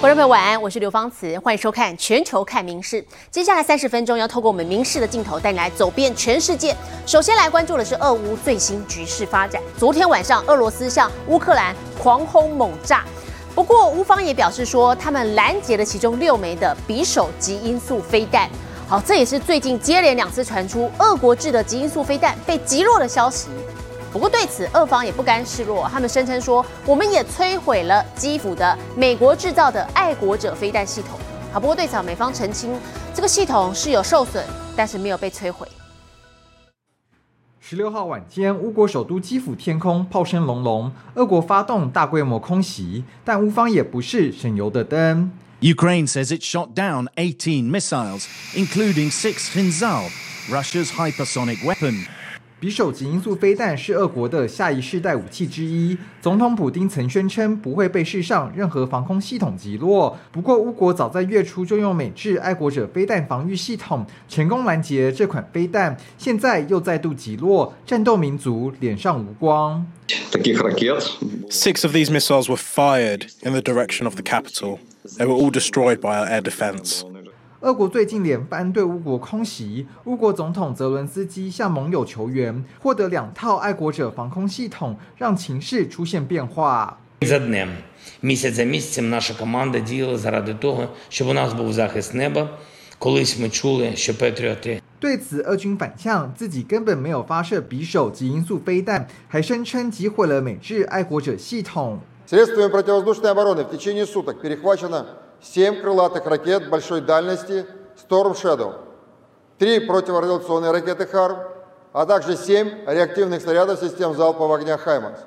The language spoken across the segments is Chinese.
观众朋友晚安，我是刘芳慈，欢迎收看《全球看名事》。接下来三十分钟要透过我们名事的镜头带你来走遍全世界。首先来关注的是俄乌最新局势发展。昨天晚上，俄罗斯向乌克兰狂轰猛炸，不过乌方也表示说，他们拦截了其中六枚的匕首级音速飞弹。好，这也是最近接连两次传出俄国制的极音速飞弹被击落的消息。不过对此，俄方也不甘示弱，他们声称说，我们也摧毁了基辅的美国制造的爱国者飞弹系统。好，不过对此，美方澄清，这个系统是有受损，但是没有被摧毁。十六号晚间，乌国首都基辅天空炮声隆隆，俄国发动大规模空袭，但乌方也不是省油的灯。Ukraine says it shot down 18 missiles, including six Kinzhal, Russia's hypersonic weapon. 匕首级音速飞弹是俄国的下一世代武器之一。总统普京曾宣称不会被世上任何防空系统击落。不过，乌国早在月初就用美制爱国者飞弹防御系统成功拦截这款飞弹，现在又再度击落，战斗民族脸上无光。Six of these missiles were fired in the direction of the capital. They were all destroyed by our air defense. 俄国最近连番对乌国空袭，乌国总统泽伦斯基向盟友求援，获得两套爱国者防空系统，让情势出现变化。За днем, місяць за місяцем наша команда діяла заради того, щоб у нас був захист неба. Колись ми чули, що патріоти 对此，俄军反向，自己根本没有发射匕首及音速飞弹，还声称击毁了美制爱国者系统。Средствами противовоздушной обороны в течение суток перехвачено 7 крылатых ракет большой дальности Storm Shadow, 3 противорадиационные ракеты «Харм», а также 7 реактивных снарядов систем залпового огня «Хаймарс».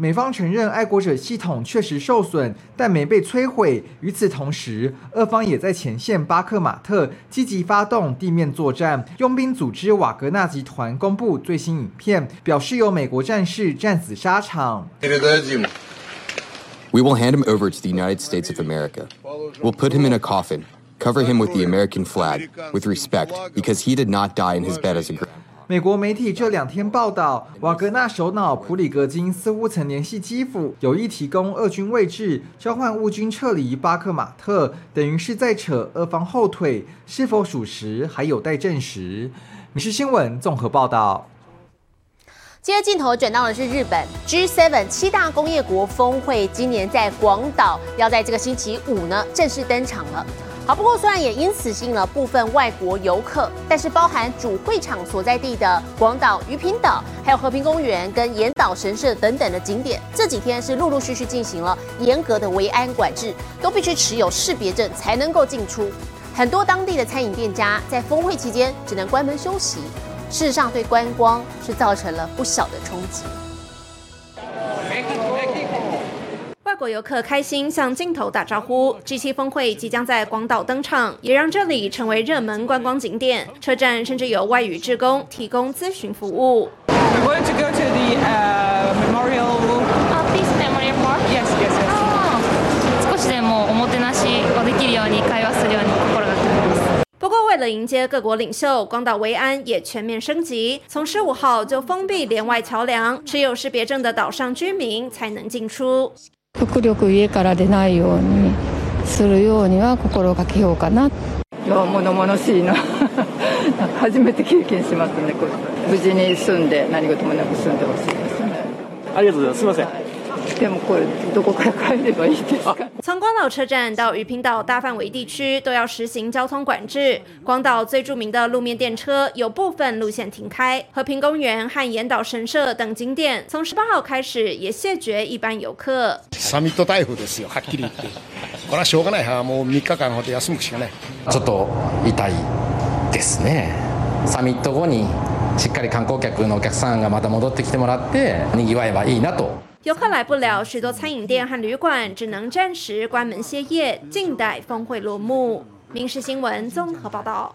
美方承认爱国者系统确实受损，但没被摧毁。与此同时，俄方也在前线巴克马特积极发动地面作战。佣兵组织瓦格纳集团公布最新影片，表示有美国战士战死沙场。 We will hand him over to the United States of America. We'll put him in a coffin, cover him with the American flag, with respect, because he did not die in his bed as a. group 美国媒体这两天报道，瓦格纳首脑普里格金似乎曾联系基辅，有意提供俄军位置，交换乌军撤离巴克马特，等于是在扯俄方后腿，是否属实还有待证实。民事新闻综合报道。接着镜头转到的是日本 G7 七大工业国峰会，今年在广岛要在这个星期五呢正式登场了。好，不过虽然也因此吸引了部分外国游客，但是包含主会场所在地的广岛鱼平岛、还有和平公园跟岩岛神社等等的景点，这几天是陆陆续续进行了严格的维安管制，都必须持有识别证才能够进出。很多当地的餐饮店家在峰会期间只能关门休息。事实上，对观光是造成了不小的冲击。外国游客开心向镜头打招呼。G7 峰会即将在广岛登场，也让这里成为热门观光景点。车站甚至有外语志工提供咨询服务。了迎接各国领袖，广岛维安也全面升级。从十五号就封闭连外桥梁，持有识别证的岛上居民才能进出。極力家から出ないようにするようには心がけようかな。いや物々しいな。初めて経験しますね。これ無事に住んで何事もなく住んでほしいですね。ありがとうございます。すみません。 从广岛车站到鱼平岛大范围地区都要实行交通管制。广岛最著名的路面电车有部分路线停开，和平公园和岩岛神社等景点从十八号开始也谢绝一般游客。サミット台風ですよ。はっきり言って、これはしょうがないはもう三日間ほど休むしかない。ちょっと痛いですね。サミット後にしっかり観光客のお客さんがまた戻ってきてもらって賑わえばいいなと。 游客来不了，许多餐饮店和旅馆只能暂时关门歇业，静待峰会落幕。民事新闻综合报道。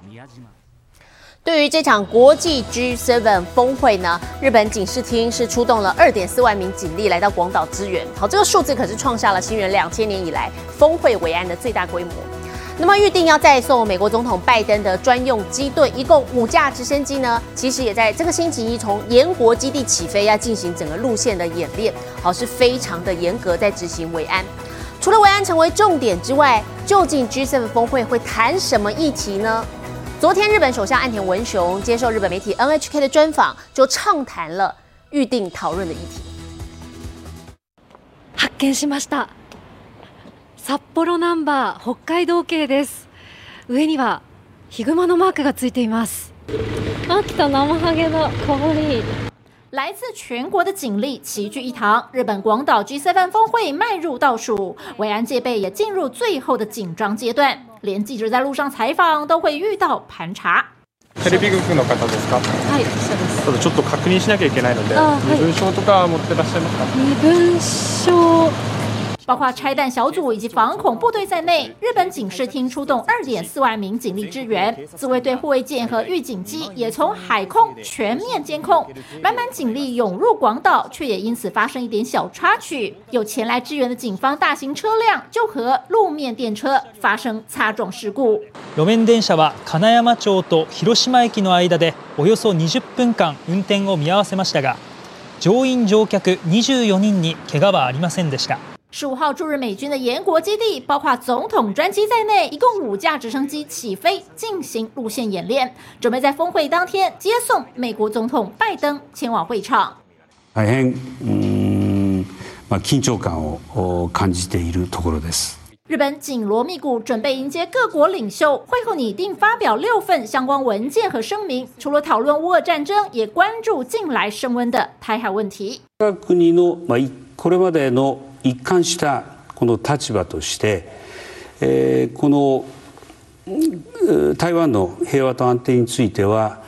对于这场国际 G7 峰会呢，日本警视厅是出动了二点四万名警力来到广岛支援。好，这个数字可是创下了新元两千年以来峰会维安的最大规模。那么预定要再送美国总统拜登的专用机队，一共五架直升机呢，其实也在这个星期一从延国基地起飞，要进行整个路线的演练，好是非常的严格在执行维安。 除了维安成为重点之外，究竟 G7 峰会会谈什么议题呢？昨天，日本首相岸田文雄接受日本媒体 NHK 的专访，就畅谈了预定讨论的议题。発見しました。 札幌ナンバー北海道系です。上にはヒグマのマークがついています。あ、来た生ハゲだ。可愛い。来自全国的警力齐聚一堂，日本广岛 G7 峰会迈入倒数，维安戒备也进入最后的紧张阶段。连记者在路上采访都会遇到盘查。テレビ局の方ですか。はい、そうです。ただちょっと確認しなきゃいけないので、身分証とか持ってらっしゃいますか。身分証。 包括拆弹小组以及防恐部队在内，日本警视厅出动二点四万名警力支援，自卫队护卫舰和预警机也从海空全面监控，满满警力涌入广岛，却也因此发生一点小插曲，有前来支援的警方大型车辆就和路面电车发生擦撞事故。路面電車は金山町と広島駅の間でおよそ20分間運転を見合わせましたが、乗員乗客24人に怪我はありませんでした。 十五号驻日美军的延国基地，包括总统专机在内，一共五架直升机起飞进行路线演练，准备在峰会当天接送美国总统拜登前往会场。大変嗯，ま緊張感を感じているところです。日本紧锣密鼓准备迎接各国领袖，会后拟定发表六份相关文件和声明，除了讨论乌俄战争，也关注近来升温的台海问题。国のまあこれまでの 一貫したこの立場として、えー、この台湾の平和と安定については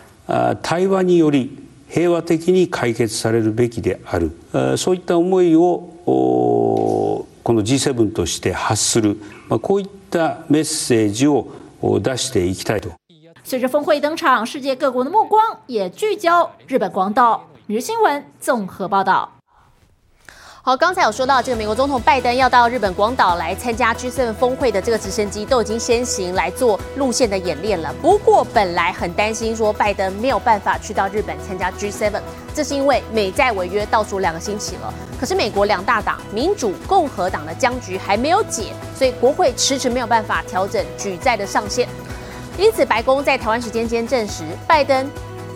対話により平和的に解決されるべきであるそういった思いをこの G7 として発するこういったメッセージを出していきたいと。随着峰会登场，世界各国的目光也聚焦日本广岛。日新闻综合报道。好，刚才有说到这个美国总统拜登要到日本广岛来参加 G7 峰会的这个直升机都已经先行来做路线的演练了。不过本来很担心说拜登没有办法去到日本参加 G7，这是因为美债违约倒数两个星期了。可是美国两大党民主、共和党的僵局还没有解，所以国会迟迟没有办法调整举债的上限。因此白宫在台湾时间间证实，拜登。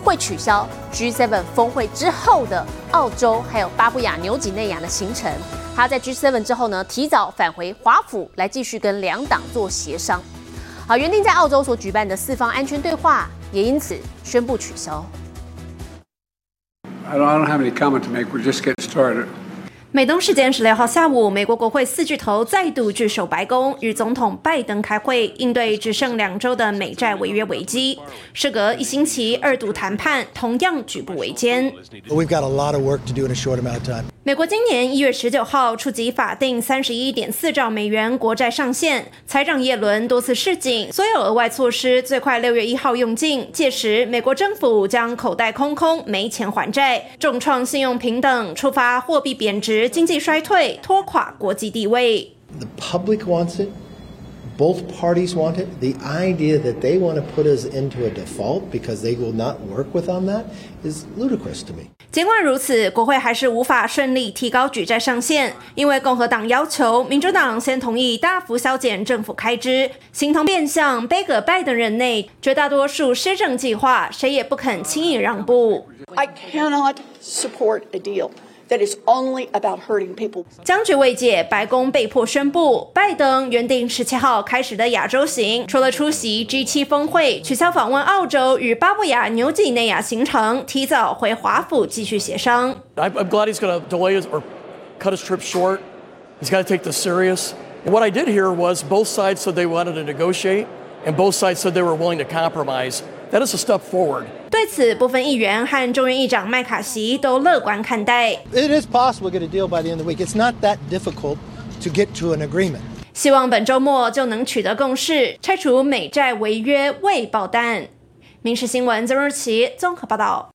会取消 G7 峰会之后的澳洲还有巴布亚牛几内亚的行程。他在 G7 之后呢，提早返回华府来继续跟两党做协商。好，原定在澳洲所举办的四方安全对话也因此宣布取消。I don't have any comment to make. We're just getting started. 美东时间十六号下午，美国国会四巨头再度聚首白宫，与总统拜登开会，应对只剩两周的美债违约危机。事隔一星期，二度谈判同样举步维艰。We've got a lot of work to do in a short amount of time. 美国今年一月十九号触及法定三十一点四兆美元国债上限，财长耶伦多次示警，所有额外措施最快六月一号用尽，届时美国政府将口袋空空，没钱还债，重创信用平等，触发货币贬值、经济衰退，拖垮国际地位。The public wants it. Both parties want it. The idea that they want to put us into a default because they will not work with on that is ludicrous to me. 尽管如此，国会还是无法顺利提高举债上限，因为共和党要求民主党先同意大幅削减政府开支，形同变相背戈拜登任内绝大多数施政计划，谁也不肯轻易让步。I cannot support a deal that is only about hurting people. 僵局未解，白宫被迫宣布，拜登原定十七号开始的亚洲行，除了出席 G7 峰会，取消访问澳洲与巴布亚纽几内亚行程，提早回华府继续协商。I'm glad he's going to delay or cut his trip short. He's got to take this serious. And what I did hear was both sides said they wanted to negotiate, and both sides said they were willing to compromise. That is a step forward. 对此，部分议员和众院议长麦卡锡都乐观看待。It is possible to get a deal by the end of the week. It's not that difficult to get to an agreement. 希望本周末就能取得共识，拆除美债违约未爆弹。《民事新闻》曾日奇综合报道。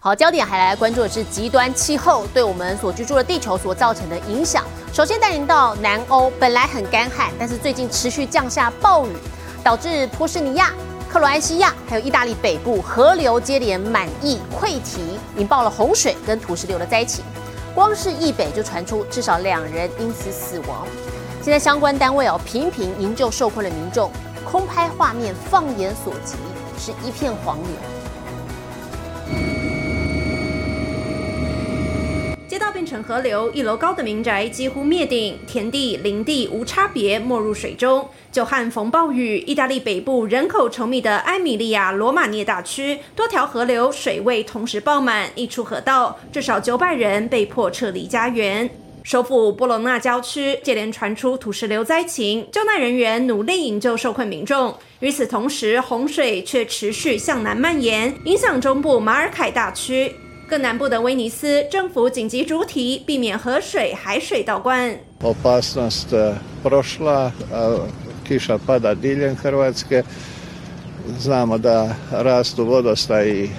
好，焦点还来关注的是极端气候对我们所居住的地球所造成的影响。首先带您到南欧，本来很干旱，但是最近持续降下暴雨，导致波士尼亚。克罗埃西亚还有意大利北部河流接连满溢溃堤，引爆了洪水跟土石流的灾情。光是易北就传出至少两人因此死亡。现在相关单位哦频频营救受困的民众，空拍画面放眼所及是一片黄流。城河流，一楼高的民宅几乎灭顶，田地、林地无差别没入水中。久旱逢暴雨，意大利北部人口稠密的埃米利亚罗马涅大区，多条河流水位同时爆满，溢出河道，至少九百人被迫撤离家园。首府波隆纳郊区接连传出土石流灾情，救难人员努力营救受困民众。与此同时，洪水却持续向南蔓延，影响中部马尔凯大区。更南部的威尼斯政府紧急主体，避免河水、海水倒灌。Opasnost prošla, kiša pada diljem Hrvatske. Znamo da rastu vodostaji.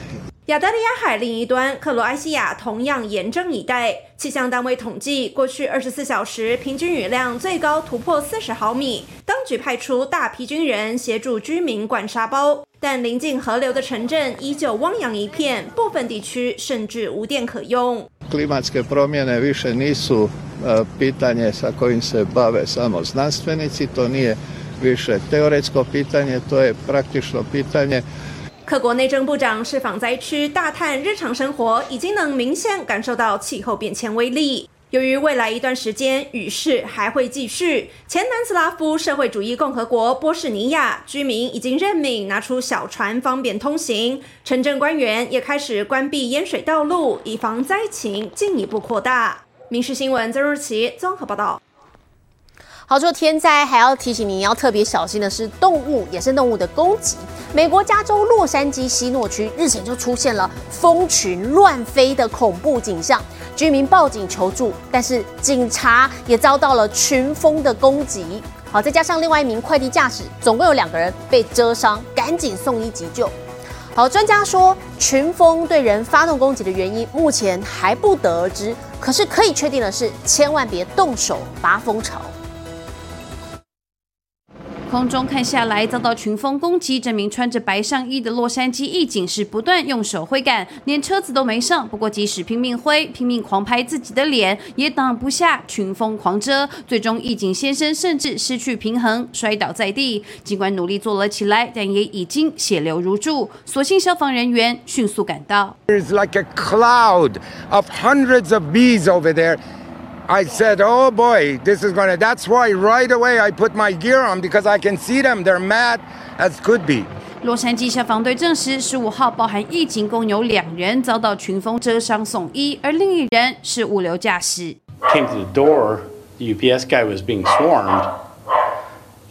亚得里亚海另一端，克罗埃西亚同样严阵以待。气象单位统计，过去二十四小时平均雨量最高突破四十毫米。当局派出大批军人协助居民灌沙包，但临近河流的城镇依旧汪洋一片，部分地区甚至无电可用。Klimatske promjene više nisu pitanje sa kojim se bave samo znanstvenici. To nije više teoretsko pitanje, to je praktično pitanje. 克国内政部长释访灾区大叹，日常生活已经能明显感受到气候变迁威力。由于未来一段时间雨势还会继续，前南斯拉夫社会主义共和国波士尼亚居民已经任命拿出小船方便通行，城镇官员也开始关闭淹水道路，以防灾情进一步扩大。民事新闻曾若琪综合报道。好，说天灾还要提醒你，要特别小心的是动物，野生动物的攻击。美国加州洛杉矶西诺区日前就出现了蜂群乱飞的恐怖景象，居民报警求助，但是警察也遭到了群蜂的攻击。好，再加上另外一名快递驾驶，总共有两个人被蛰伤，赶紧送医急救。好，专家说群蜂对人发动攻击的原因目前还不得而知，可是可以确定的是，千万别动手拔蜂巢。空中看下来，遭到群蜂攻击，这名穿着白上衣的洛杉矶义警是不断用手挥杆，连车子都没上。不过即使拼命挥、拼命狂拍自己的脸，也挡不下群蜂狂蛰。最终，义警先生甚至失去平衡，摔倒在地。尽管努力坐了起来，但也已经血流如注。所幸消防人员迅速赶到。There's like a cloud of hundreds of bees over there. I said, oh boy, this is gonna, that's why right away I put my gear on because I can see them. They're mad as could be. 洛杉矶消防队证实，十五号包含义警共有两人遭到群蜂蛰伤送医，而另一人是物流驾驶。Came to the door, the UPS guy was being swarmed,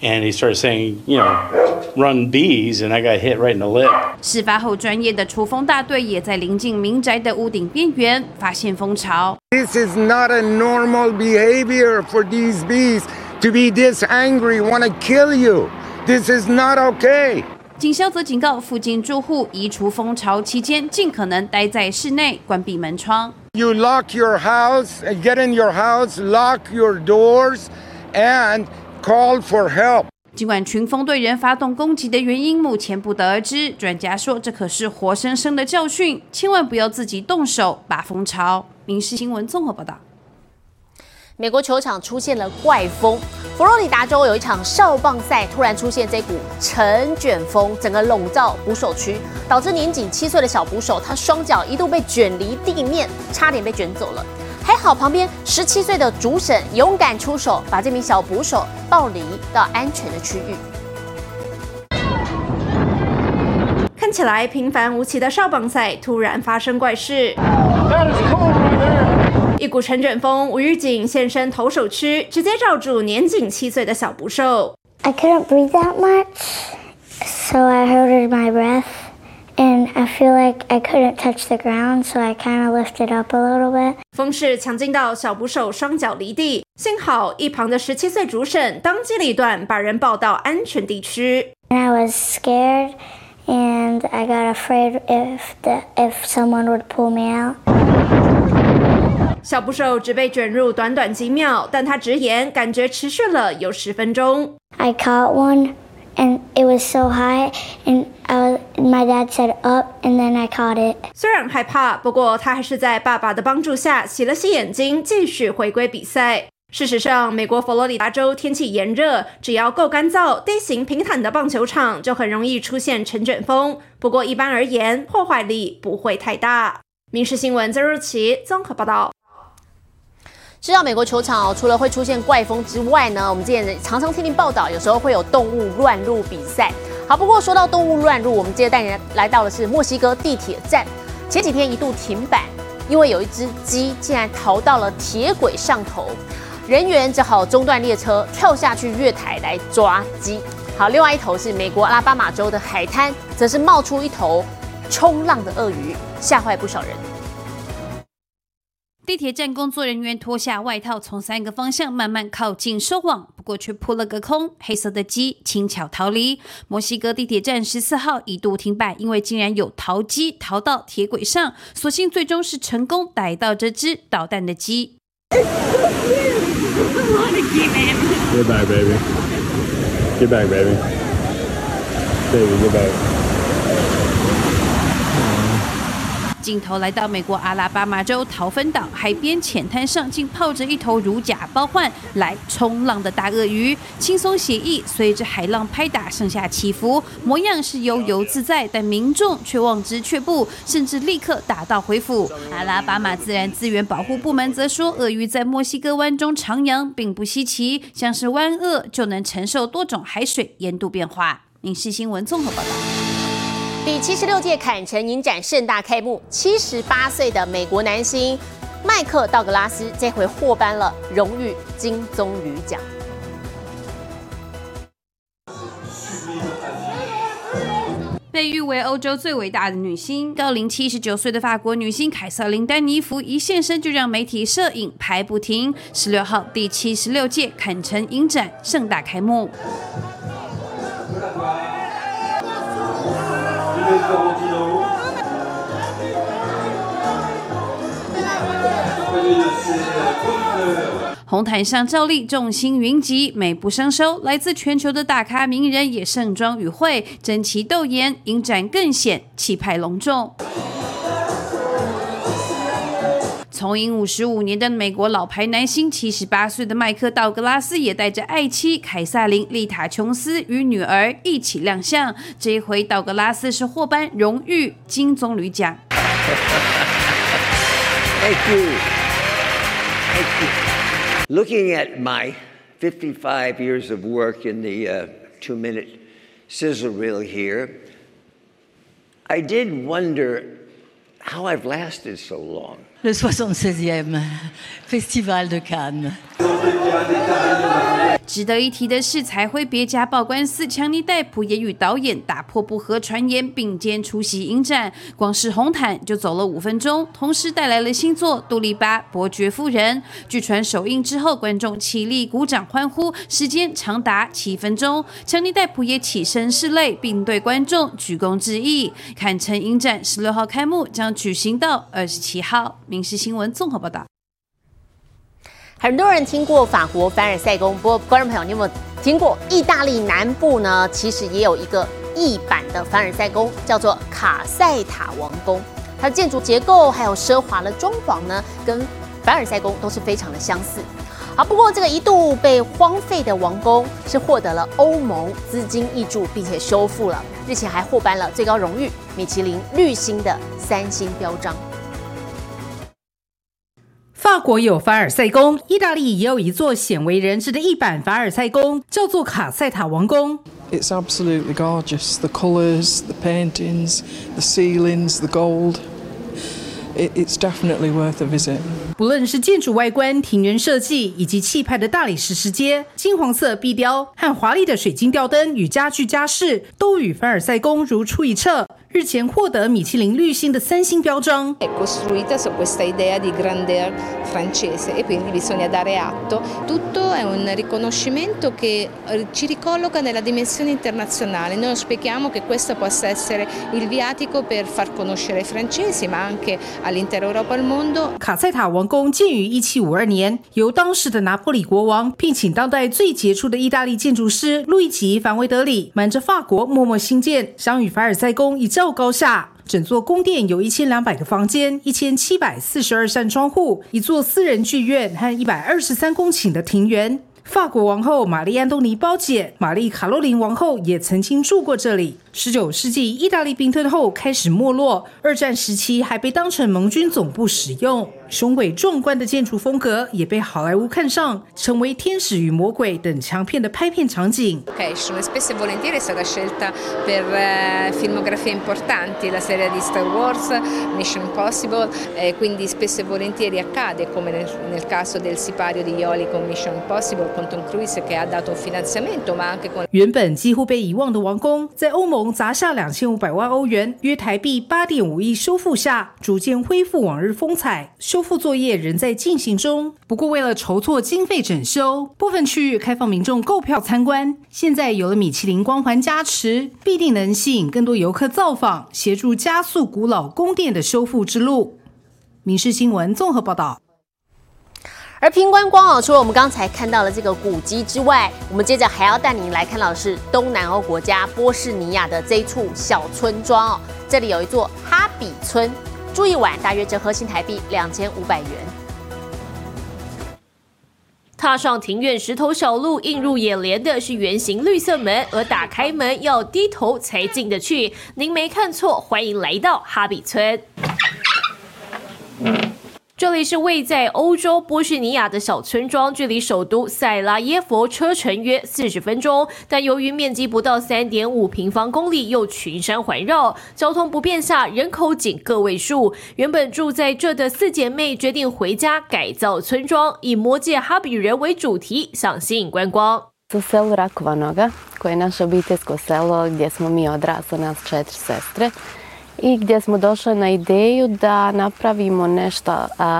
and he started saying, you know, run bees, and I got hit right in the lip. 事发后，专业的除蜂大队也在临近民宅的屋顶边缘发现蜂巢。This is not a normal behavior for these bees to be this angry, want to kill you. This is not okay. 警消则警告附近住户，移除蜂巢期间尽可能待在室内，关闭门窗。 You lock your house, get in your house, lock your doors, and call for help. 尽管群蜂对人发动攻击的原因目前不得而知，专家说这可是活生生的教训，千万不要自己动手拔蜂巢。民事新闻综合报道。美国球场出现了怪风，佛罗里达州有一场少棒赛，突然出现这股尘卷风，整个笼罩捕手区，导致年仅七岁的小捕手，他双脚一度被卷离地面，差点被卷走了。还好旁边十七岁的主审勇敢出手，把这名小捕手抱离到安全的区域。看起来平凡无奇的少棒赛，突然发生怪事。一股尘卷风无预警现身投手区，直接罩住年仅七岁的小捕手。I couldn't breathe that much, so I held my breath. And I feel like I couldn't touch the ground, so I kind of lifted up a little bit. 风势强劲到小捕手双脚离地，幸好一旁的十七岁主审当机立断，把人抱到安全地区。 And I was scared, and I got afraid if the if someone would pull me out. 小捕手只被卷入短短几秒，但他直言感觉持续了有十分钟。 I caught one, And it was so high, and I was my dad said up, and then I caught it. 虽然害怕，不过他还是在爸爸的帮助下洗了洗眼睛，继续回归比赛。事实上，美国佛罗里达州天气炎热，只要够干燥、地形平坦的棒球场，就很容易出现尘卷风。不过一般而言，破坏力不会太大。民事新闻曾日奇综合报道。知道美国球场哦除了会出现怪风之外呢，我们之前常常听听报道，有时候会有动物乱入比赛。好，不过说到动物乱入，我们接着带您来到的是墨西哥地铁站，前几天一度停摆，因为有一只鸡竟然逃到了铁轨上头。人员只好中断列车，跳下去月台来抓鸡。好，另外一头是美国阿拉巴马州的海滩，则是冒出一头冲浪的鳄鱼，吓坏不少人。地铁站工作人员脱下外套，从三个方向慢慢靠近收网，不过却扑了个空。黑色的鸡轻巧逃离。墨西哥地铁站十四号一度停摆，因为竟然有逃鸡逃到铁轨上，所幸最终是成功逮到这只捣蛋的鸡。Get back, baby. Get back, baby. Baby, get 镜头来到美国阿拉巴马州桃芬岛海边浅滩上，竟泡着一头如假包换来冲浪的大鳄鱼，轻松写意，随着海浪拍打上下起伏，模样是悠游自在，但民众却望之却步，甚至立刻打道回府。阿拉巴马自然资源保护部门则说，鳄鱼在墨西哥湾中徜徉并不稀奇，像是湾鳄就能承受多种海水盐度变化。影视新闻综合报道。第七十六届坎城影展盛大开幕，七十八岁的美国男星麦克道格拉斯这回获颁了荣誉金棕榈奖。被誉为欧洲最伟大的女星，高龄七十九岁的法国女星凯瑟琳丹尼弗一现身就让媒体摄影拍不停。十六号，第七十六届坎城影展盛大开幕。红毯上照例众星云集，美不胜收。来自全球的大咖名人也盛装与会，争奇斗艳，影展更显气派隆重。从影五十五年的美国老牌男星，七十八岁的麦克道格拉斯也带着爱妻凯撒琳丽塔琼斯与女儿一起亮相。这一回，道格拉斯是获颁荣誉金棕榈奖。Thank you. Thank you. Looking at my 55 years of work in the uh, two minute sizzle reel here, I did wonder how I've lasted so long. Le 76e Festival de Cannes. 值得一提的是，彩绘别家报关司强尼戴普也与导演打破不和传言，并肩出席影展。光是红毯就走了五分钟，同时带来了新作《杜丽巴伯爵夫人》。据传首映之后，观众起立鼓掌欢呼，时间长达七分钟。强尼戴普也起身拭泪，并对观众鞠躬致意。堪称影展十六号开幕，将举行到二十七号。民事新闻综合报道。很多人听过法国凡尔赛宫，不过观众朋友，你有没有听过意大利南部呢？其实也有一个异版的凡尔赛宫，叫做卡塞塔王宫。它的建筑结构还有奢华的装潢呢，跟凡尔赛宫都是非常的相似。好，不过这个一度被荒废的王宫是获得了欧盟资金挹注，并且修复了，日前还获颁了最高荣誉米其林绿星的三星标章。法国有凡尔赛宫，意大利也有一座鲜为人知的一版凡尔赛宫，叫做卡塞塔王宫。It's absolutely gorgeous. The colours, the paintings, the ceilings, the gold. It, it's definitely worth a visit. 不论是建筑外观、庭园设计，以及气派的大理石石阶、金黄色壁雕和华丽的水晶吊灯与家具家饰，都与凡尔赛宫如出一辙。日前获得米其林绿星的三星标章。È costruita su questa idea di grandeur francese e quindi bisogna dare atto. Tutto è un riconoscimento che ci ricolloca nella dimensione internazionale. Noi auspichiamo che questo possa essere il viatico per far conoscere i francesi, ma anche 卡塞塔王宫建于一七五二年，由当时的拿破里国王聘请当代最杰出的意大利建筑师路易吉·凡维德里，瞒着法国默默兴建，想与凡尔赛宫一较高下。整座宫殿有一千两百个房间，一千七百四十二扇窗户，一座私人剧院和一百二十三公顷的庭园。法国王后玛丽·安东尼包姐玛丽·卡洛琳王后也曾经住过这里。十九世纪意大利兵退后开始没落，二战时期还被当成盟军总部使用。雄伟壮观的建筑风格也被好莱坞看上，成为《天使与魔鬼》等强片的拍片场景。Sono spesso e volentieri è stata scelta per filmografie importanti, la serie di Star Wars, Mission Impossible, quindi spesso e volentieri accade come nel caso del sipario di Ioli con Mission Impossible con Tom Cruise che ha dato finanziamento, ma anche con 原本几乎被遗忘的王宫，在欧盟砸下两千五百万欧元（约台币八点五亿）修复下，逐渐恢复往日风采。修复作业仍在进行中。不过，为了筹措经费整修，部分区域开放民众购票参观。现在有了米其林光环加持，必定能吸引更多游客造访，协助加速古老宫殿的修复之路。民事新闻综合报道。而平观光哦，除了我们刚才看到的这个古迹之外，我们接着还要带您来看到的是东南欧国家波士尼亚的这一处小村庄哦。这里有一座哈比村。住一晚大约折合新台币两千五百元。踏上庭院石头小路，映入眼帘的是圆形绿色门，而打开门要低头才进得去。您没看错，欢迎来到哈比村。这是位在欧洲波士尼亚的小村庄，距离首都塞拉耶佛车程约四十分钟。但由于面积不到三点五平方公里，又群山环绕，交通不便下，人口仅个位数。原本住在这的四姐妹决定回家改造村庄，以魔界哈比人为主题，想吸引观光。u selu Rakvanoga, koje je naše obiteljsko selo gdje smo mi odrasli, nas četiri sestre. I gdje smo došli na ideju da napravimo nešto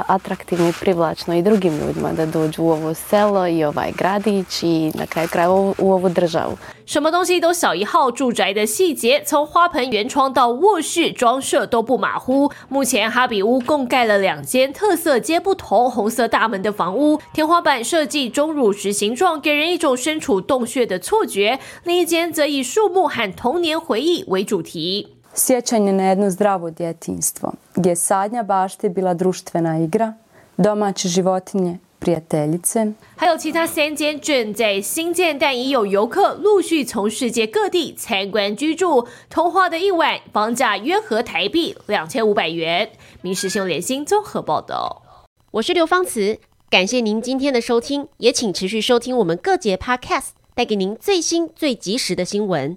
atraktivno i privlačno i drugim ljudima da dođu u ovo selo i ovaj gradić i na kraju kraja u, u ovu državu. 什么东西都小一号，住宅的细节从花盆圆窗到卧室装设都不马虎。目前哈比屋共盖了两间，特色皆不同，红色大门的房屋，天花板设计钟乳石形状，给人一种身处洞穴的错觉。另一间则以树木和童年回忆为主题。Sjećanje na jedno zdravo djetinjstvo, gdje je sadnja bašte bila društvena igra, domaće životinje, prijateljice. 还有其他三间正在新建，但已有游客陆续从世界各地参观居住。童话的一晚，房价约合台币两千五百元。民事新闻联新综合报道。我是刘芳慈，感谢您今天的收听，也请持续收听我们各节 Podcast，带给您最新最及时的新闻。